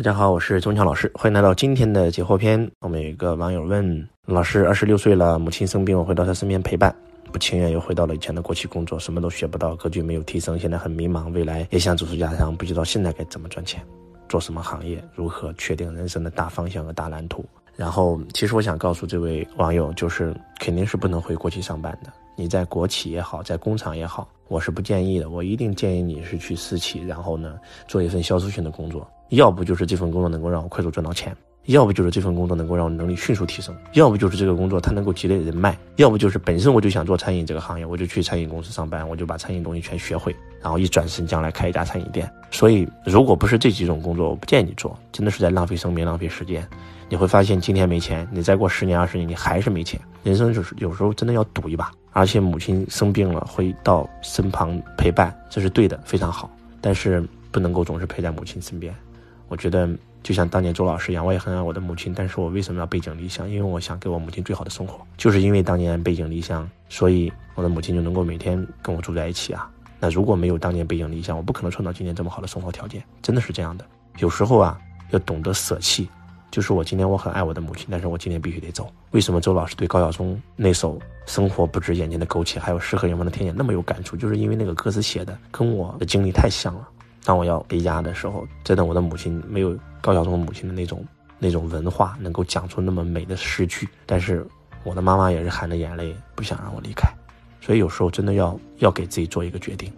大家好，我是钟强老师，欢迎来到今天的解惑篇。我们有一个网友问老师：二十六岁了，母亲生病，我回到她身边陪伴，不情愿又回到了以前的国企工作，什么都学不到，格局没有提升，现在很迷茫，未来也想走出家乡，不知道现在该怎么赚钱，做什么行业，如何确定人生的大方向和大蓝图。然后，其实我想告诉这位网友，就是肯定是不能回国企上班的。你在国企也好，在工厂也好，我是不建议的。我一定建议你是去私企，然后呢，做一份销售性的工作。要不就是这份工作能够让我快速赚到钱，要不就是这份工作能够让我能力迅速提升，要不就是这个工作它能够积累人脉，要不就是本身我就想做餐饮这个行业，我就去餐饮公司上班，我就把餐饮东西全学会，然后一转身将来开一家餐饮店。所以，如果不是这几种工作，我不建议你做，真的是在浪费生命、浪费时间。你会发现今天没钱，你再过十年、二十年，你还是没钱。人生就是有时候真的要赌一把。而且母亲生病了，会到身旁陪伴，这是对的，非常好。但是不能够总是陪在母亲身边。我觉得就像当年周老师一样，我也很爱我的母亲，但是我为什么要背井离乡？因为我想给我母亲最好的生活。就是因为当年背井离乡，所以我的母亲就能够每天跟我住在一起啊。那如果没有当年背井离乡，我不可能创造今天这么好的生活条件。真的是这样的。有时候啊，要懂得舍弃。就是我今天我很爱我的母亲，但是我今天必须得走。为什么周老师对高晓松那首《生活不止眼前的苟且》，还有《诗和远方的天野》那么有感触？就是因为那个歌词写的跟我的经历太像了。当我要离家的时候，真的我的母亲没有高晓松母亲的那种那种文化，能够讲出那么美的诗句。但是我的妈妈也是含着眼泪不想让我离开，所以有时候真的要要给自己做一个决定。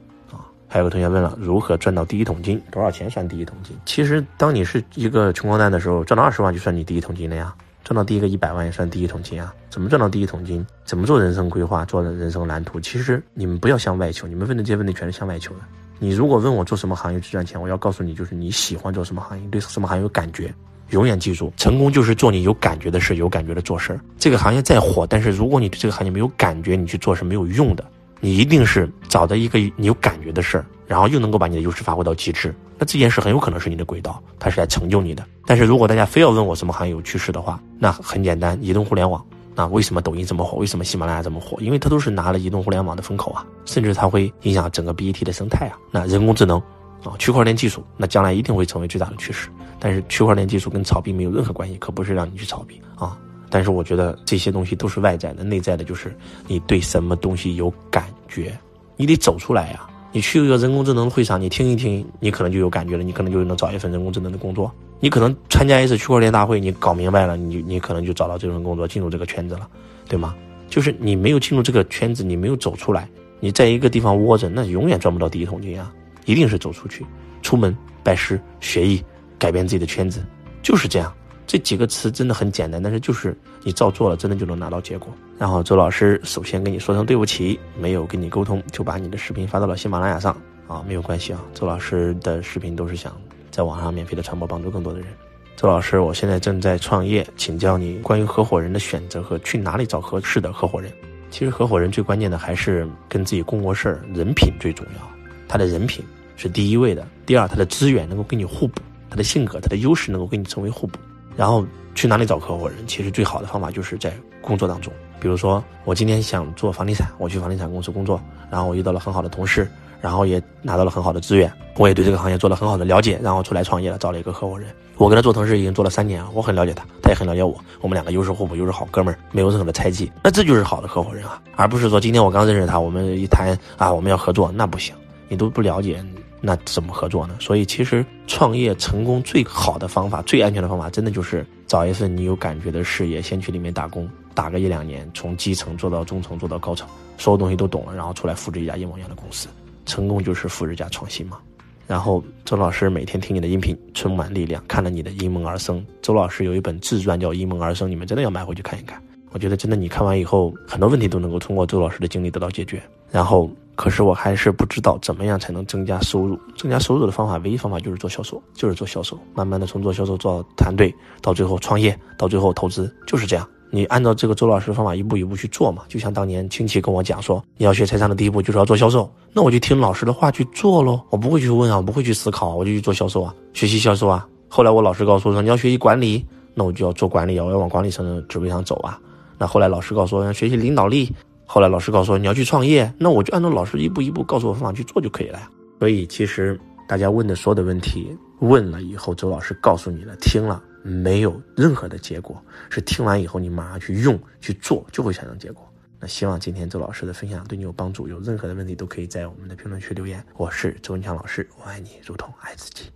还有个同学问了，如何赚到第一桶金？多少钱算第一桶金？其实当你是一个穷光蛋的时候，赚到二十万就算你第一桶金了呀。赚到第一个一百万也算第一桶金啊。怎么赚到第一桶金？怎么做人生规划？做人生蓝图？其实你们不要向外求，你们问的这些问题全是向外求的。你如果问我做什么行业最赚钱，我要告诉你，就是你喜欢做什么行业，对什么行业有感觉。永远记住，成功就是做你有感觉的事，有感觉的做事儿。这个行业再火，但是如果你对这个行业没有感觉，你去做是没有用的。你一定是找到一个你有感觉的事儿，然后又能够把你的优势发挥到极致。那这件事很有可能是你的轨道，它是来成就你的。但是如果大家非要问我什么行业有趋势的话，那很简单，移动互联网。那为什么抖音这么火？为什么喜马拉雅这么火？因为它都是拿了移动互联网的风口啊，甚至它会影响整个 BAT 的生态啊。那人工智能啊，区块链技术，那将来一定会成为最大的趋势。但是区块链技术跟炒币没有任何关系，可不是让你去炒币啊。但是我觉得这些东西都是外在的，内在的就是你对什么东西有感觉，你得走出来呀。你去一个人工智能的会上，你听一听，你可能就有感觉了，你可能就能找一份人工智能的工作。你可能参加一次区块链大会，你搞明白了，你你可能就找到这份工作，进入这个圈子了，对吗？就是你没有进入这个圈子，你没有走出来，你在一个地方窝着，那永远赚不到第一桶金啊！一定是走出去，出门拜师学艺，改变自己的圈子，就是这样。这几个词真的很简单，但是就是你照做了，真的就能拿到结果。然后周老师首先跟你说声对不起，没有跟你沟通就把你的视频发到了喜马拉雅上啊，没有关系啊。周老师的视频都是想在网上免费的传播，帮助更多的人。周老师，我现在正在创业，请教你关于合伙人的选择和去哪里找合适的合伙人。其实合伙人最关键的还是跟自己共过事儿，人品最重要，他的人品是第一位的。第二，他的资源能够跟你互补，他的性格、他的优势能够跟你成为互补。然后去哪里找合伙人？其实最好的方法就是在工作当中。比如说，我今天想做房地产，我去房地产公司工作，然后我遇到了很好的同事，然后也拿到了很好的资源，我也对这个行业做了很好的了解，然后出来创业了，找了一个合伙人。我跟他做同事已经做了三年，我很了解他，他也很了解我，我们两个优势互补，又是好哥们儿，没有任何的猜忌。那这就是好的合伙人啊，而不是说今天我刚认识他，我们一谈啊我们要合作，那不行，你都不了解。那怎么合作呢？所以其实创业成功最好的方法、最安全的方法，真的就是找一份你有感觉的事业，先去里面打工，打个一两年，从基层做到中层，做到高层，所有东西都懂了，然后出来复制一家一模一样的公司。成功就是复制加创新嘛。然后周老师每天听你的音频，充满力量，看了你的因梦而生。周老师有一本自传叫《因梦而生》，你们真的要买回去看一看。我觉得真的，你看完以后，很多问题都能够通过周老师的经历得到解决。然后。可是我还是不知道怎么样才能增加收入。增加收入的方法，唯一方法就是做销售，就是做销售。慢慢的从做销售做到团队，到最后创业，到最后投资，就是这样。你按照这个周老师的方法一步一步去做嘛。就像当年亲戚跟我讲说，你要学财商的第一步就是要做销售，那我就听老师的话去做喽。我不会去问啊，我不会去思考，我就去做销售啊，学习销售啊。后来我老师告诉我说，你要学习管理，那我就要做管理啊，我要往管理层的职位上走啊。那后来老师告诉我要学习领导力。后来老师告诉我你要去创业，那我就按照老师一步一步告诉我方法去做就可以了呀。所以其实。大家问的所有的问题，问了以后，周老师告诉你了，听了没有任何的结果，是听完以后你马上去用去做，就会产生结果。那希望今天周老师的分享对你有帮助，有任何的问题都可以在我们的评论区留言。我是周文强老师，我爱你如同爱自己。